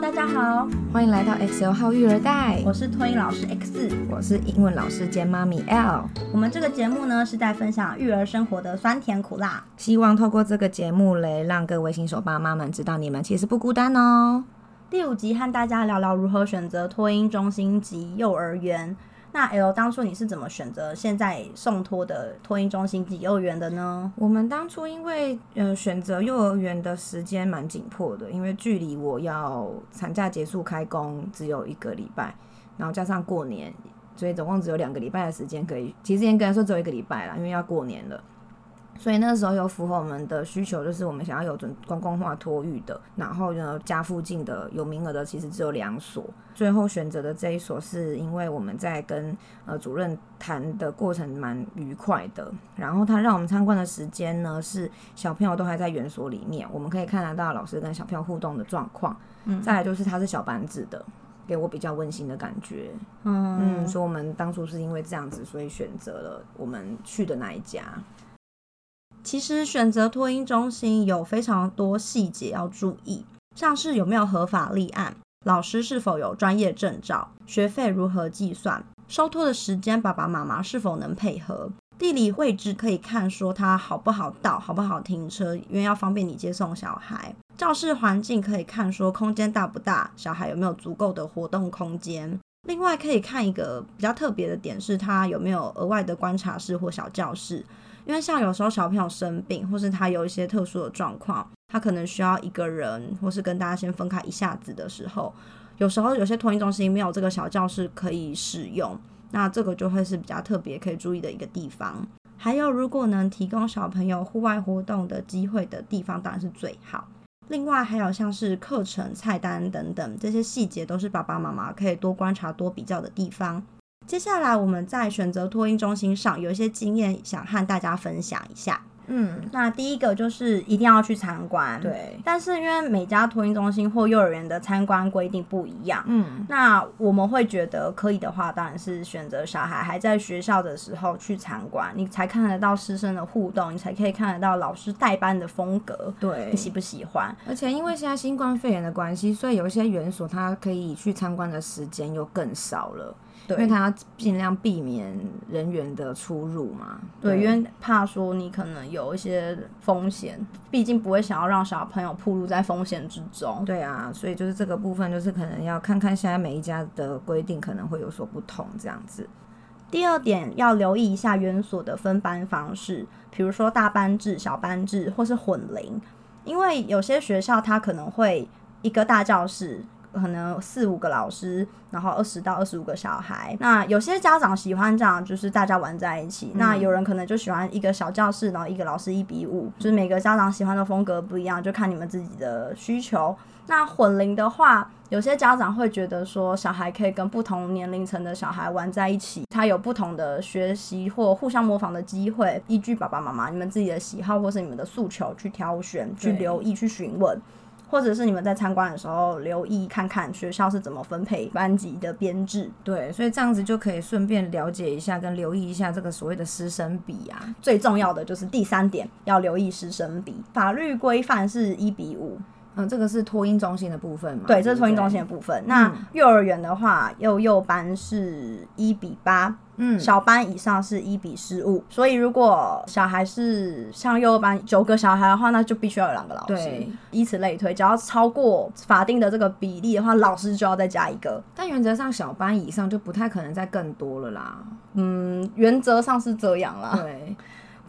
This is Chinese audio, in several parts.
Hello，大家好，欢迎来到 XL 号育儿袋，我是托英老师 X，我是英文老师兼妈咪 L。我们这个节目呢是在分享育儿生活的酸甜苦辣，希望透过这个节目来让各位新手爸妈们知道你们其实不孤单哦。第五集和大家聊聊如何选择托婴中心及幼儿园。那 L 当初你是怎么选择现在送托的托婴中心及幼儿园的呢？我们当初因为呃选择幼儿园的时间蛮紧迫的，因为距离我要产假结束开工只有一个礼拜，然后加上过年，所以总共只有两个礼拜的时间可以。其实严格来说只有一个礼拜啦，因为要过年了。所以那时候有符合我们的需求，就是我们想要有准公共化托育的，然后呢家附近的有名额的其实只有两所，最后选择的这一所是因为我们在跟呃主任谈的过程蛮愉快的，然后他让我们参观的时间呢是小朋友都还在园所里面，我们可以看得到老师跟小朋友互动的状况，嗯，再来就是他是小班制的，给我比较温馨的感觉，嗯。嗯，所以我们当初是因为这样子，所以选择了我们去的那一家。其实选择托婴中心有非常多细节要注意，像是有没有合法立案，老师是否有专业证照，学费如何计算，收托的时间爸爸妈妈是否能配合，地理位置可以看说它好不好到，好不好停车，因为要方便你接送小孩。教室环境可以看说空间大不大，小孩有没有足够的活动空间。另外可以看一个比较特别的点是，它有没有额外的观察室或小教室。因为像有时候小朋友生病，或是他有一些特殊的状况，他可能需要一个人，或是跟大家先分开一下子的时候，有时候有些托婴中心没有这个小教室可以使用，那这个就会是比较特别可以注意的一个地方。还有，如果能提供小朋友户外活动的机会的地方，当然是最好。另外，还有像是课程、菜单等等这些细节，都是爸爸妈妈可以多观察、多比较的地方。接下来我们在选择托婴中心上有一些经验，想和大家分享一下。嗯，那第一个就是一定要去参观。对，但是因为每家托婴中心或幼儿园的参观规定不一样，嗯，那我们会觉得可以的话，当然是选择小孩还在学校的时候去参观，你才看得到师生的互动，你才可以看得到老师代班的风格。对，你喜不喜欢？而且因为现在新冠肺炎的关系，所以有一些园所它可以去参观的时间又更少了。因为他尽量避免人员的出入嘛，对，因为怕说你可能有一些风险，毕竟不会想要让小朋友暴露在风险之中。对啊，所以就是这个部分，就是可能要看看现在每一家的规定可能会有所不同这样子。第二点要留意一下园所的分班方式，比如说大班制、小班制或是混龄，因为有些学校它可能会一个大教室。可能四五个老师，然后二十到二十五个小孩。那有些家长喜欢这样，就是大家玩在一起。那有人可能就喜欢一个小教室，然后一个老师一比五，就是每个家长喜欢的风格不一样，就看你们自己的需求。那混龄的话，有些家长会觉得说，小孩可以跟不同年龄层的小孩玩在一起，他有不同的学习或互相模仿的机会。依据爸爸妈妈你们自己的喜好或是你们的诉求去挑选、去留意、去询问。或者是你们在参观的时候留意看看学校是怎么分配班级的编制，对，所以这样子就可以顺便了解一下跟留意一下这个所谓的师生比啊。最重要的就是第三点要留意师生比，法律规范是一比五。嗯，这个是托婴中心的部分嘛？对，这是托婴中心的部分。那幼儿园的话，幼幼班是一比八，嗯，小班以上是一比十五。所以如果小孩是像幼儿班九个小孩的话，那就必须要有两个老师。对，以此类推，只要超过法定的这个比例的话，老师就要再加一个。但原则上，小班以上就不太可能再更多了啦。嗯，原则上是这样啦。对，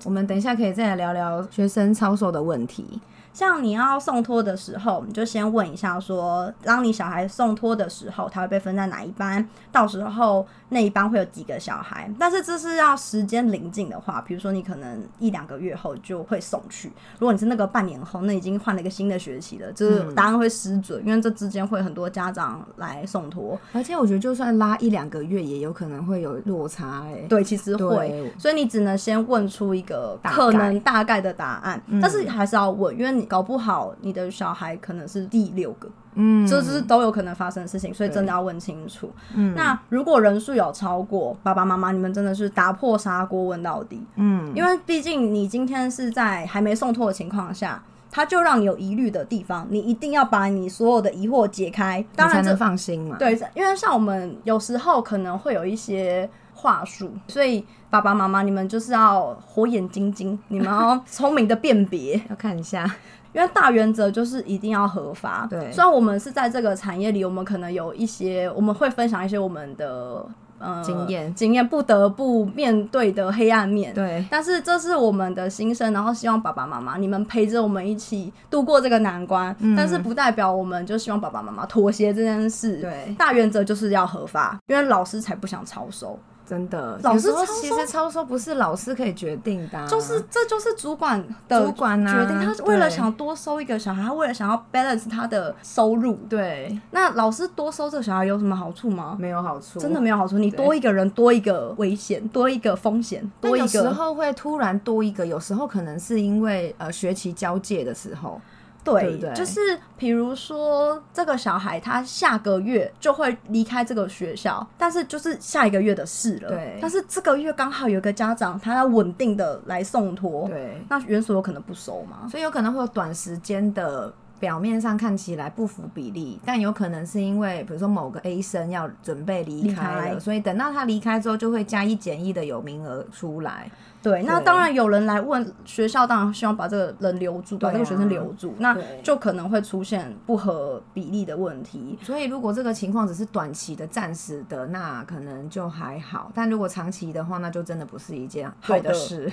我们等一下可以再来聊聊学生操守的问题。像你要送托的时候，你就先问一下，说当你小孩送托的时候，他会被分在哪一班？到时候那一班会有几个小孩？但是这是要时间临近的话，比如说你可能一两个月后就会送去。如果你是那个半年后，那已经换了一个新的学期了，就是答案会失准，因为这之间会很多家长来送托。而且我觉得，就算拉一两个月，也有可能会有落差。哎，对，其实会，所以你只能先问出一个可能大概的答案，但是还是要问，因为你。搞不好你的小孩可能是第六个，嗯，这是都有可能发生的事情，所以真的要问清楚。嗯，那如果人数有超过，爸爸妈妈你们真的是打破砂锅问到底，嗯，因为毕竟你今天是在还没送托的情况下，他就让你有疑虑的地方，你一定要把你所有的疑惑解开。当然才能放心嘛。对，因为像我们有时候可能会有一些话术，所以爸爸妈妈你们就是要火眼金睛，你们要聪明的辨别。要看一下，因为大原则就是一定要合法。对虽然我们是在这个产业里，我们可能有一些，我们会分享一些我们的呃经验经验不得不面对的黑暗面。对但是这是我们的心声，然后希望爸爸妈妈你们陪着我们一起度过这个难关。嗯但是不代表我们就希望爸爸妈妈妥协这件事。对大原则就是要合法，因为老师才不想超收。真的，老师超收其实超收不是老师可以决定的啊、就是这就是主管的主管啊决定，他为了想多收一个小孩，他为了想要 balance 他的收入，对。那老师多收这个小孩有什么好处吗？没有好处，真的没有好处。你多一个人，多一个危险，多一个风险，多一但有时候会突然多一个，有时候可能是因为呃学期交界的时候，对对不对就是比如说这个小孩他下个月就会离开这个学校，但是就是下一个月的事了。对但是这个月刚好有一个家长他要稳定的来送托，对，那园所有可能不收嘛？所以有可能会有短时间的。表面上看起来不符比例，但有可能是因为，比如说某个 A 生要准备离离开了，开所以等到他离开之后，就会加一减一的有名额出来。对，那当然有人来问学校，当然希望把这个人留住，把这个学生留住，那就可能会出现不合比例的问题。所以如果这个情况只是短期的、暂时的，那可能就还好；但如果长期的话，那就真的不是一件好的事。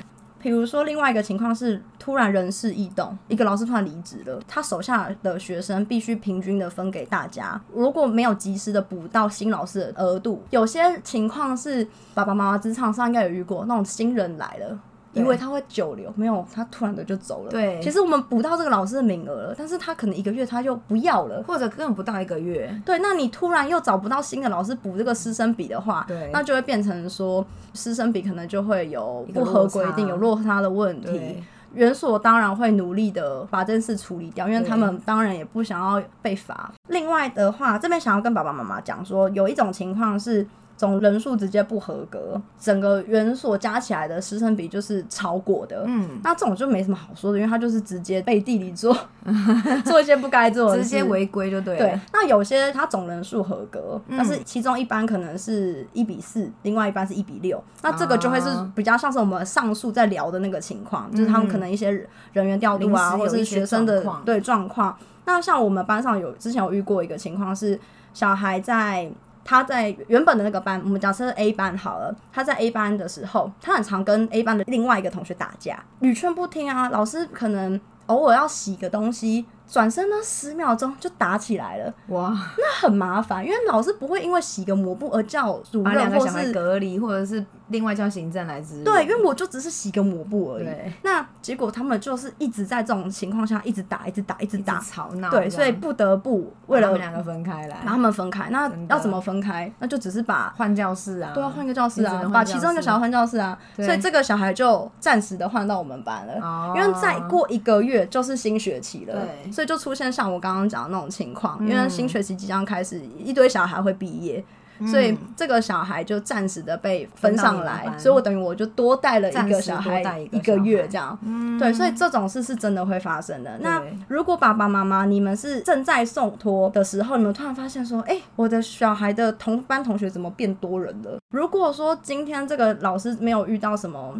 比如说，另外一个情况是突然人事异动，一个老师突然离职了，他手下的学生必须平均的分给大家。如果没有及时的补到新老师的额度，有些情况是爸爸妈妈职场上应该有遇过，那种新人来了。对以为他会久留，没有，他突然的就走了。对其实我们补到这个老师的名额了，但是他可能一个月他就不要了。或者根本不到一个月，对，那你突然又找不到新的老师补这个师生比的话，对那就会变成说师生比可能就会有不合规定、有落差的问题对。园所当然会努力的把这件事处理掉，因为他们当然也不想要被罚。另外的话，这边想要跟爸爸妈妈讲说，有一种情况是。总人数直接不合格，整个园所加起来的师生比就是超过的。嗯，那这种就没什么好说的，因为他就是直接背地里做 做一些不该做的，直接违规就对了。对，那有些他总人数合格，嗯但是其中一班可能是一比四，另外一班是一比六，那这个就会是啊比较像是我们上述在聊的那个情况，就是他们可能一些人员调度啊，或者是学生的对状况。那像我们班上有之前有遇过一个情况是，小孩在。他在原本的那个班，我们假设 A 班好了，他在 A 班的时候，他很常跟 A 班的另外一个同学打架，屡劝不听啊，老师可能偶尔要洗个东西，转身呢十秒钟就打起来了。哇，那很麻烦，因为老师不会因为洗个抹布而叫主把两任或个小孩是隔离，或者是另外叫行政来支援。对，因为我就只是洗个抹布而已。对。那结果他们就是一直在这种情况下一直打，一直打，一直一直打，吵闹，对，这样。所以不得不为了把他们两个分开来。把，他们分开。那真的要怎么分开？那就只是把换教室啊，对啊，换一个教室啊你只能，换把其中一个小孩换教室啊，对。所以这个小孩就暂时的换到我们班了。哦。因为再过一个月就是新学期了，对所以就出现像我刚刚讲的那种情况。嗯因为新学期即将开始，一堆小孩会毕业，所以这个小孩就暂时的被分上来，所以我等于我就多带了一个小孩带一个月这样。对，所以这种事是真的会发生的。那如果爸爸妈妈你们是正在送托的时候，你们突然发现说，哎、我的小孩的同班同学怎么变多人了？如果说今天这个老师没有遇到什么。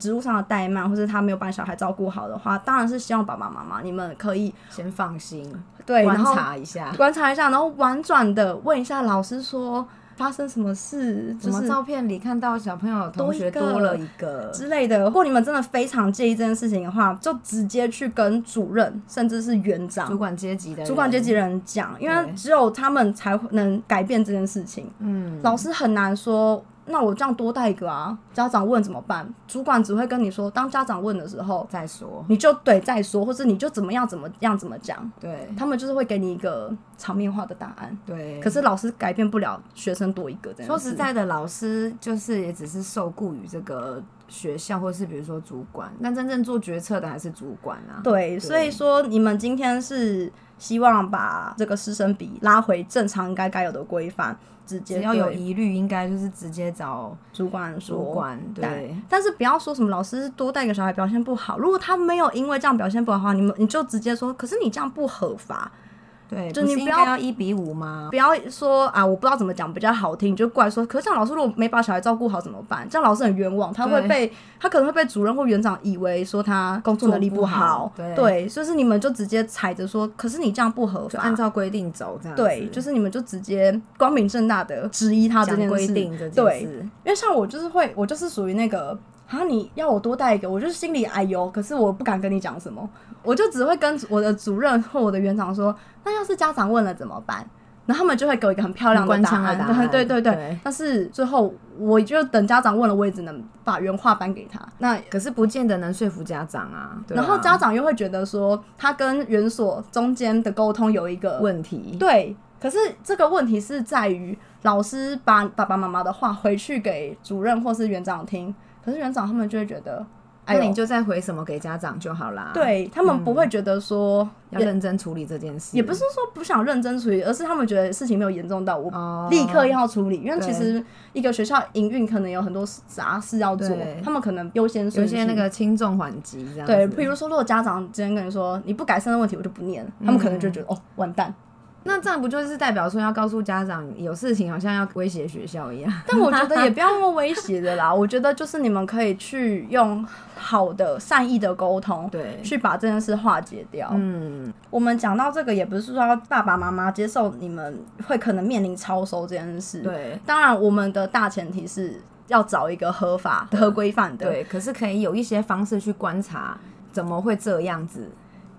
职务上的怠慢，或是他没有把小孩照顾好的话，当然是希望爸爸妈妈你们可以先放心，对，观察一下，观察一下，然后婉转的问一下老师说发生什么事，就是什么照片里看到小朋友同学多了一个，之类的。如果你们真的非常介意这件事情的话，就直接去跟主任，甚至是园长主、管阶级的人主管阶级人讲，因为只有他们才能改变这件事情。嗯，老师很难说。那我这样多带一个啊，家长问怎么办？主管只会跟你说，当家长问的时候，再说，你就对再说，或者你就怎么样怎么样怎么讲，对他们就是会给你一个场面化的答案。对。可是老师改变不了学生多一个。说实在的，老师就是也只是受雇于这个学校或是比如说主管，但真正做决策的还是主管啊。对，所以说你们今天是希望把这个师生比拉回正常应该该有的规范，直接只要有疑虑，应该就是直接找主管说。主管。对，但是不要说什么老师多带一个小孩表现不好，如果他没有因为这样表现不好的话，你们你就直接说，可是你这样不合法，对，就你不要一比五吗？不要说啊，我不知道怎么讲比较好听，你就过来说。可是这样老师如果没把小孩照顾好怎么办？这样老师很冤枉，他会被他可能会被主任或园长以为说他工作能力不好，好对对，就是你们就直接踩着说，可是你这样不合法，就按照规定走，这样对，就是你们就直接光明正大的质疑他这件事，定这件对，因为像我就是会，我就是属于那个啊，你要我多带一个，我就是心里哎呦，可是我不敢跟你讲什么，我就只会跟我的主任或我的园长说，那要是家长问了怎么办？然后他们就会给我一个很漂亮的官答案，对对对对但是最后我就等家长问了，我也只能把原话搬给他。那可是不见得能说服家长啊然后家长又会觉得说，他跟园所中间的沟通有一个问题，对，可是这个问题是在于老师把爸爸妈妈的话回去给主任或是园长听，可是园长他们就会觉得，哎那你，就再回什么给家长就好啦。，对他们不会觉得说，要认真处理这件事。也不是说不想认真处理，而是他们觉得事情没有严重到我哦，立刻要处理，因为其实一个学校营运可能有很多杂事要做，他们可能优先有些那个轻重缓急这样子。对，比如说如果家长今天跟你说你不改善的问题，我就不念，他们可能就觉得、哦完蛋。那这样不就是代表说要告诉家长有事情好像要威胁学校一样？但我觉得也不要那么威胁的啦，我觉得就是你们可以去用好的善意的沟通，对，去把这件事化解掉。嗯，我们讲到这个，也不是说要爸爸妈妈接受你们会可能面临超收这件事。，对当然我们的大前提是要找一个合法、合规范的，对，可是可以有一些方式去观察怎么会这样子。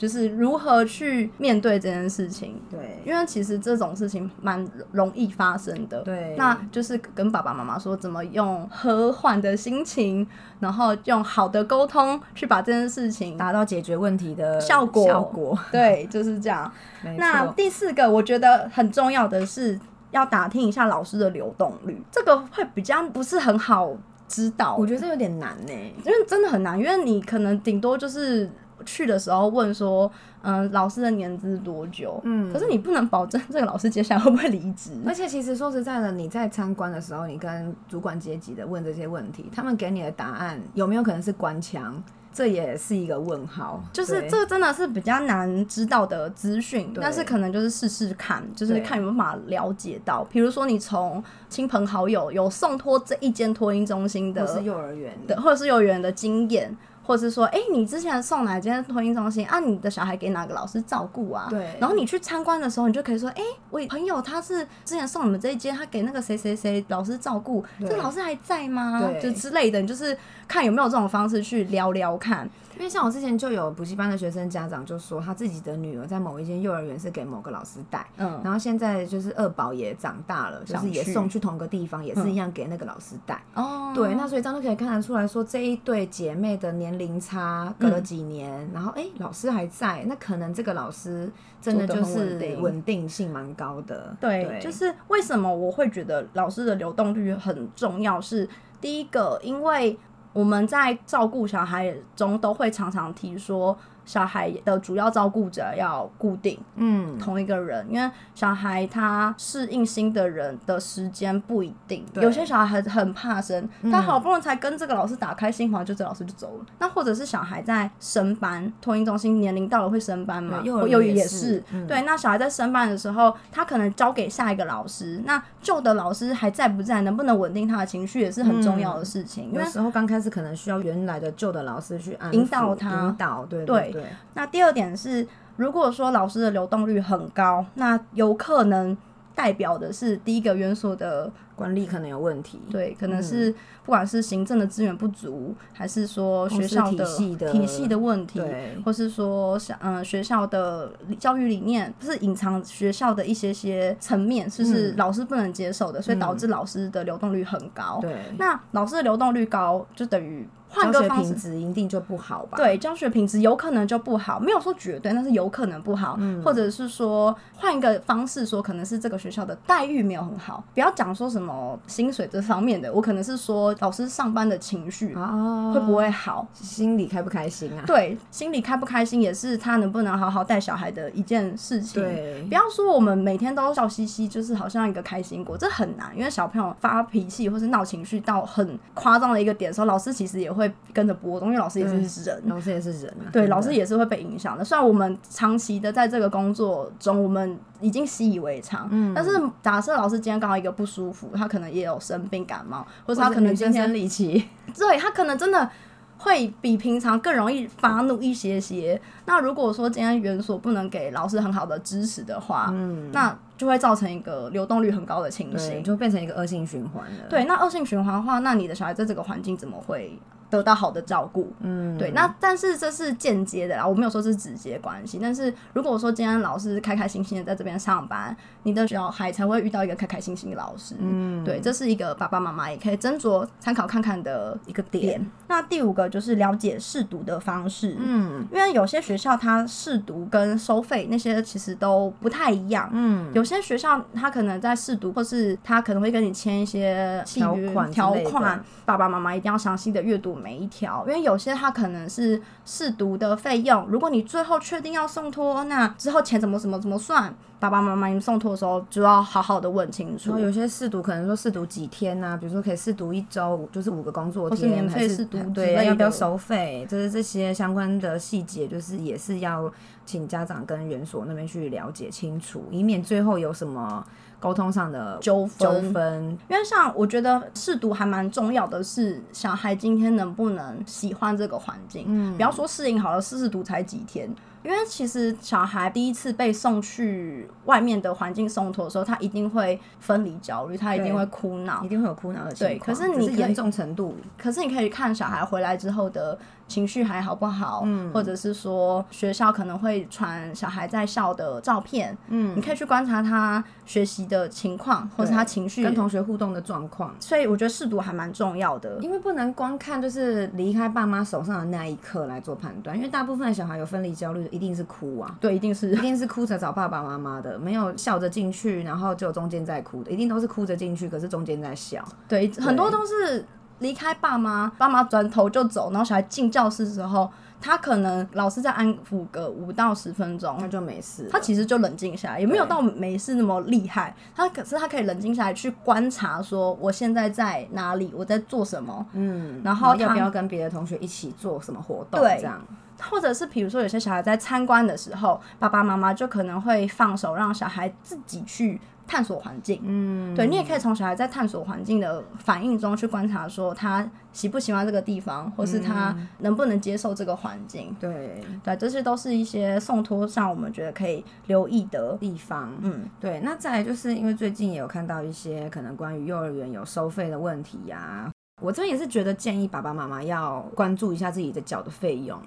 就是如何去面对这件事情。对，因为其实这种事情蛮容易发生的，对那就是跟爸爸妈妈说怎么用和缓的心情，然后用好的沟通去把这件事情达到解决问题的效果效果。对，就是这样。那，第四个，我觉得很重要的是要打听一下老师的流动率，这个会比较不是很好知道，我觉得这有点难呢。因为真的很难，因为你可能顶多就是去的时候问说，嗯，老师的年资多久？嗯可是你不能保证这个老师接下来会不会离职。而且其实说实在的，你在参观的时候，你跟主管阶级的问这些问题，他们给你的答案有没有可能是官腔？这也是一个问号。就是这个真的是比较难知道的资讯，但是可能就是试试看，就是看有没有办法了解到。比如说你从亲朋好友有送托这一间托婴中心的或是幼儿园的，或者是幼儿园的经验，或者是说，哎、你之前送哪间托婴中心啊？你的小孩给哪个老师照顾啊？对然后你去参观的时候，你就可以说，哎、我朋友他是之前送你们这一间，他给那个谁谁谁老师照顾，这个老师还在吗？对就之类的，你就是看有没有这种方式去聊聊看。因为像我之前就有补习班的学生家长就说，他自己的女儿在某一间幼儿园是给某个老师带，嗯，然后现在就是二宝也长大了，就是也送去同个地方，也是嗯一样给那个老师带。哦，对，那所以这样就可以看得出来说，这一对姐妹的年龄差隔了嗯几年，然后哎、诶老师还在，那可能这个老师真的就是稳定稳定性蛮高的。对，就是为什么我会觉得老师的流动率很重要？是第一个，因为我们在照顾小孩中都会常常提说，小孩的主要照顾者要固定嗯，同一个人，因为小孩他适应新的人的时间不一定，有些小孩很很怕生，嗯他好不容易才跟这个老师打开心房，就这老师就走了。那或者是小孩在升班，托婴中心年龄到了会升班嘛，对幼儿幼也是，嗯对。那小孩在升班的时候，他可能交给下一个老师，那旧的老师还在不在，能不能稳定他的情绪，也是很重要的事情。有时候刚开始可能需要原来的旧的老师去引导他引导，对对对，那第二点是，如果说老师的流动率很高，那有可能代表的是第一个元素的管理可能有问题。对，可能是不管是行政的资源不足，还是说学校的体系的问题，或是说像嗯学校的教育理念，就是隐藏学校的一些些层面，就是嗯老师不能接受的，所以导致老师的流动率很高。对，那老师的流动率高，就等于换个方式品质一定就不好吧？，对教学品质有可能就不好，没有说绝对，但是有可能不好，嗯或者是说换一个方式说，可能是这个学校的待遇没有很好，不要讲说什么薪水这方面的，我可能是说老师上班的情绪哦，会不会好，心里开不开心啊？对，心里开不开心也是他能不能好好带小孩的一件事情。对不要说我们每天都笑嘻嘻，就是好像一个开心果，这很难，因为小朋友发脾气或是闹情绪到很夸张的一个点的时候，老师其实也会跟着波动，因为老师也是人。老师也是人啊，对，老师也是会被影响的。虽然我们长期的在这个工作中，我们已经习以为常，嗯但是假设老师今天刚好一个不舒服，他可能也有生病感冒，或或者他可能今天生理期，对他可能真的会比平常更容易发怒一些些。那如果说今天园所不能给老师很好的支持的话，嗯，那就会造成一个流动率很高的情，形。就变成一个恶性循环了。，对，那恶性循环的话，那你的小孩在这个环境怎么会得到好的照顾？嗯，对，那但是这是间接的啦，我没有说是直接关系。但是如果说今天老师开开心心的在这边上班，你的小孩才会遇到一个开开心心的老师。嗯，对，这是一个爸爸妈妈也可以斟酌参考看看的一个点。那第五个就是了解试读的方式。嗯因为有些学校它试读跟收费那些其实都不太一样，嗯，有些学校它可能在试读，或是他可能会跟你签一些条款条款，爸爸妈妈一定要详细的阅读每一条，因为有些它可能是试读的费用，如果你最后确定要送托，那之后钱怎么怎么怎么算，爸爸妈妈你们送托的时候就要好好的问清楚然后。有些试读可能说试读几天呐、比如说可以试读一周，就是五个工作或天，是免费试读对，要不要收费？就是这些相关的细节，就是也是要请家长跟园所那边去了解清楚，以免最后有什么沟通上的纠纠纷纷。因为像我觉得试读还蛮重要的是，小孩今天能不能喜欢这个环境。嗯不要说适应好了，试试读才几天。因为其实小孩第一次被送去外面的环境送托的时候，他一定会分离焦虑，他一定会哭闹一。定会有哭闹的情对况，可是你严重程度，可是你可以看小孩回来之后的情绪还好不好，嗯或者是说学校可能会传小孩在校的照片，嗯你可以去观察他学习的情况，或者他情绪跟同学互动的状况。所以我觉得试读还蛮重要的。因为不能光看就是离开爸妈手上的那一刻来做判断，因为大部分的小孩有分离焦虑的，一定是哭啊，对，一定是一定是哭着找爸爸妈妈的，没有笑着进去，然后就中间在哭的，一定都是哭着进去，可是中间在笑。对，很多都是离开爸妈，爸妈转头就走，然后小孩进教室的时候，他可能老师在安抚个五到十分钟，他就没事。他其实就冷静下来，也没有到没事那么厉害。他可是他可以冷静下来去观察，说我现在在哪里，我在做什么，嗯，然后要不要跟别的同学一起做什么活动？对这样或者是比如说有些小孩在参观的时候，爸爸妈妈就可能会放手让小孩自己去探索环境。嗯，对你也可以从小孩在探索环境的反应中去观察，说他喜不喜欢这个地方，或是他能不能接受这个环境。对对，这些都是一些送托上我们觉得可以留意的。地方，嗯，对。那再来就是因为最近也有看到一些可能关于幼儿园有收费的问题呀、我这边也是觉得建议爸爸妈妈要关注一下自己的缴的费用，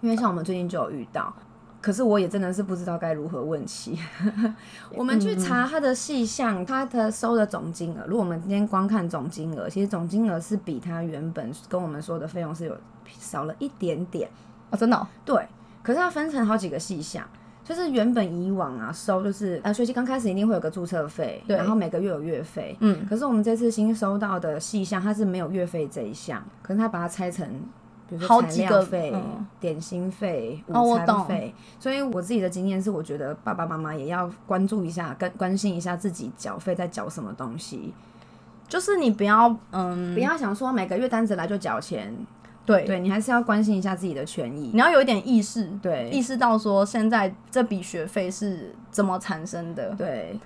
因为像我们最近就有遇到。可是我也真的是不知道该如何问起。我们去查他的细项，他的收的总金额。如果我们今天光看总金额，其实总金额是比他原本跟我们说的费用是有少了一点点。哦，真的哦、对，可是它分成好几个细项，就是原本以往啊收就是呃学期刚开始一定会有个注册费，对然后每个月有月费。嗯，可是我们这次新收到的细项，它是没有月费这一项，可是它把它拆成。比如说材好几个料费、嗯。点心费、哦午餐费，所以我自己的经验是，我觉得爸爸妈妈也要关注一下，跟关心一下自己缴费在缴什么东西，就是你不要，嗯，不要想说每个月单子来就缴钱，对，对你还是要关心一下自己的权益。你。要有一点意识，对，意识到说现在这笔学费是怎么产生的。对，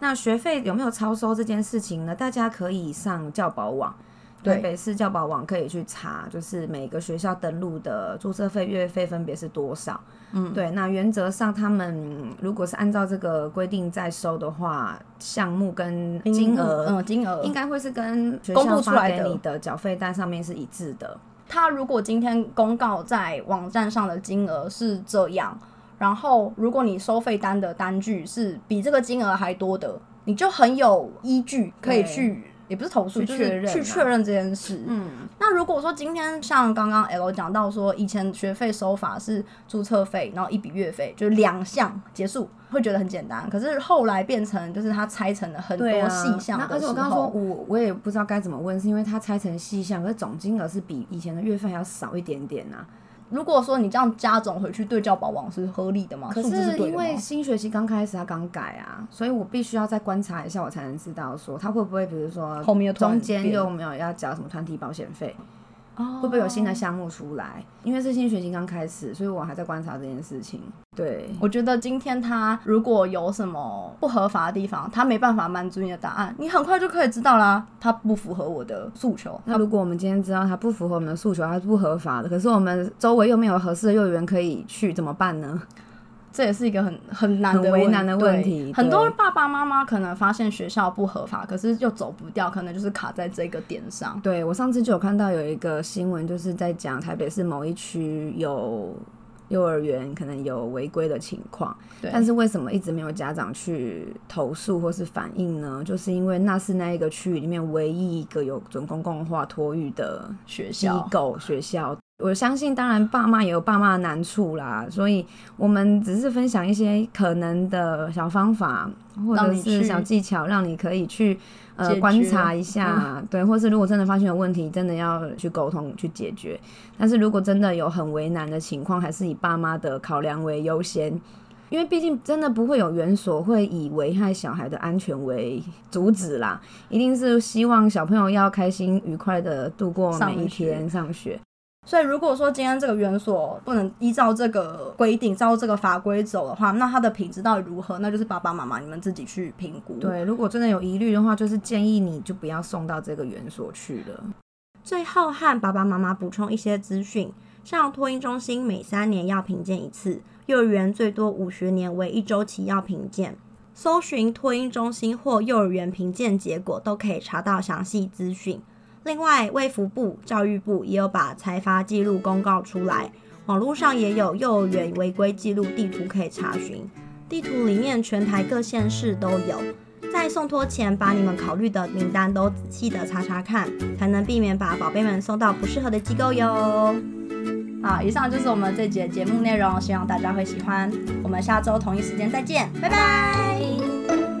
那学费有没有超收这件事情呢？大家可以上教保网，对台北市教保网可以去查，就是每个学校登录的注册费、月费分别是多少。嗯，对，那原则上他们如果是按照这个规定在收的话，项目跟金额。嗯，金额应该会是跟学公校发布出来的给你的缴费单上面是一致的。他如果今天公告在网站上的金额是这样，然后如果你收费单的单据是比这个金额还多的，你就很有依据可以去也不是投诉，就是去确认啊去确认这件事。嗯，那如果说今天像刚刚 L 讲到说，以前学费收法是注册费，然后一笔月费，就是两项结束，会觉得很简单。可是后来变成就是它拆成了很多细项而且我刚刚说，我我也不知道该怎么问，是因为它拆成细项，可是总金额是比以前的月费还要少一点点啊。如果说你这样加总回去对教保网是合理的吗？可是因为新学期刚开始，他刚改啊，所以我必须要再观察一下，我才能知道说他会不会，比如说后面又中间又没有要缴什么团体保险费，哦会不会有新的项目出来？因为是新学期刚开始，所以我还在观察这件事情。对，我觉得今天他如果有什么不合法的地方，他没办法满足你的答案，你很快就可以知道啦，他不符合我的诉求。那如果我们今天知道他不符合我们的诉求，他是不合法的，可是我们周围又没有合适的幼儿园可以去，怎么办呢？这也是一个很很难的很为难的问题很多爸爸妈妈可能发现学校不合法，可是又走不掉，可能就是卡在这个点上。对我上次就有看到有一个新闻，就是在讲台北市某一区有幼儿园可能有违规的情况，但是为什么一直没有家长去投诉或是反映呢？就是因为那是那一个区域里面唯一一个有准公共化托育的机学校构学校。我相信，当然爸妈也有爸妈的难处啦，所以我们只是分享一些可能的小方法，或者是小技巧，让你可以去呃观察 一下，对，或是如果真的发现有问题，真的要去沟通去解决。但是如果真的有很为难的情况，还是以爸妈的考量为优先。因为毕竟真的不会有园所会以危害小孩的安全为主旨啦，一定是希望小朋友要开心愉快的度过每一上学天上学。所以如果说今天这个园所不能依照这个规定、照这个法规走的话，那它的品质到底如何？那就是爸爸妈妈你们自己去评估。对，如果真的有疑虑的话，就是建议你就不要送到这个园所去了。最后和爸爸妈妈补充一些资讯，像托婴中心每三年要评鉴一次，幼儿园最多五学年为一周期要评鉴。搜寻托婴中心或幼儿园评鉴结果，都可以查到详细资讯。另外，卫福部、教育部也有把裁罚记录公告出来，网络上也有幼儿园违规记录地图可以查询。地图里面全台各县市都有。在送托前，把你们考虑的名单都仔细的查查看，才能避免把宝贝们送到不适合的机构哟。好，以上就是我们这节节目内容，希望大家会喜欢。我们下周同一时间再见，拜拜。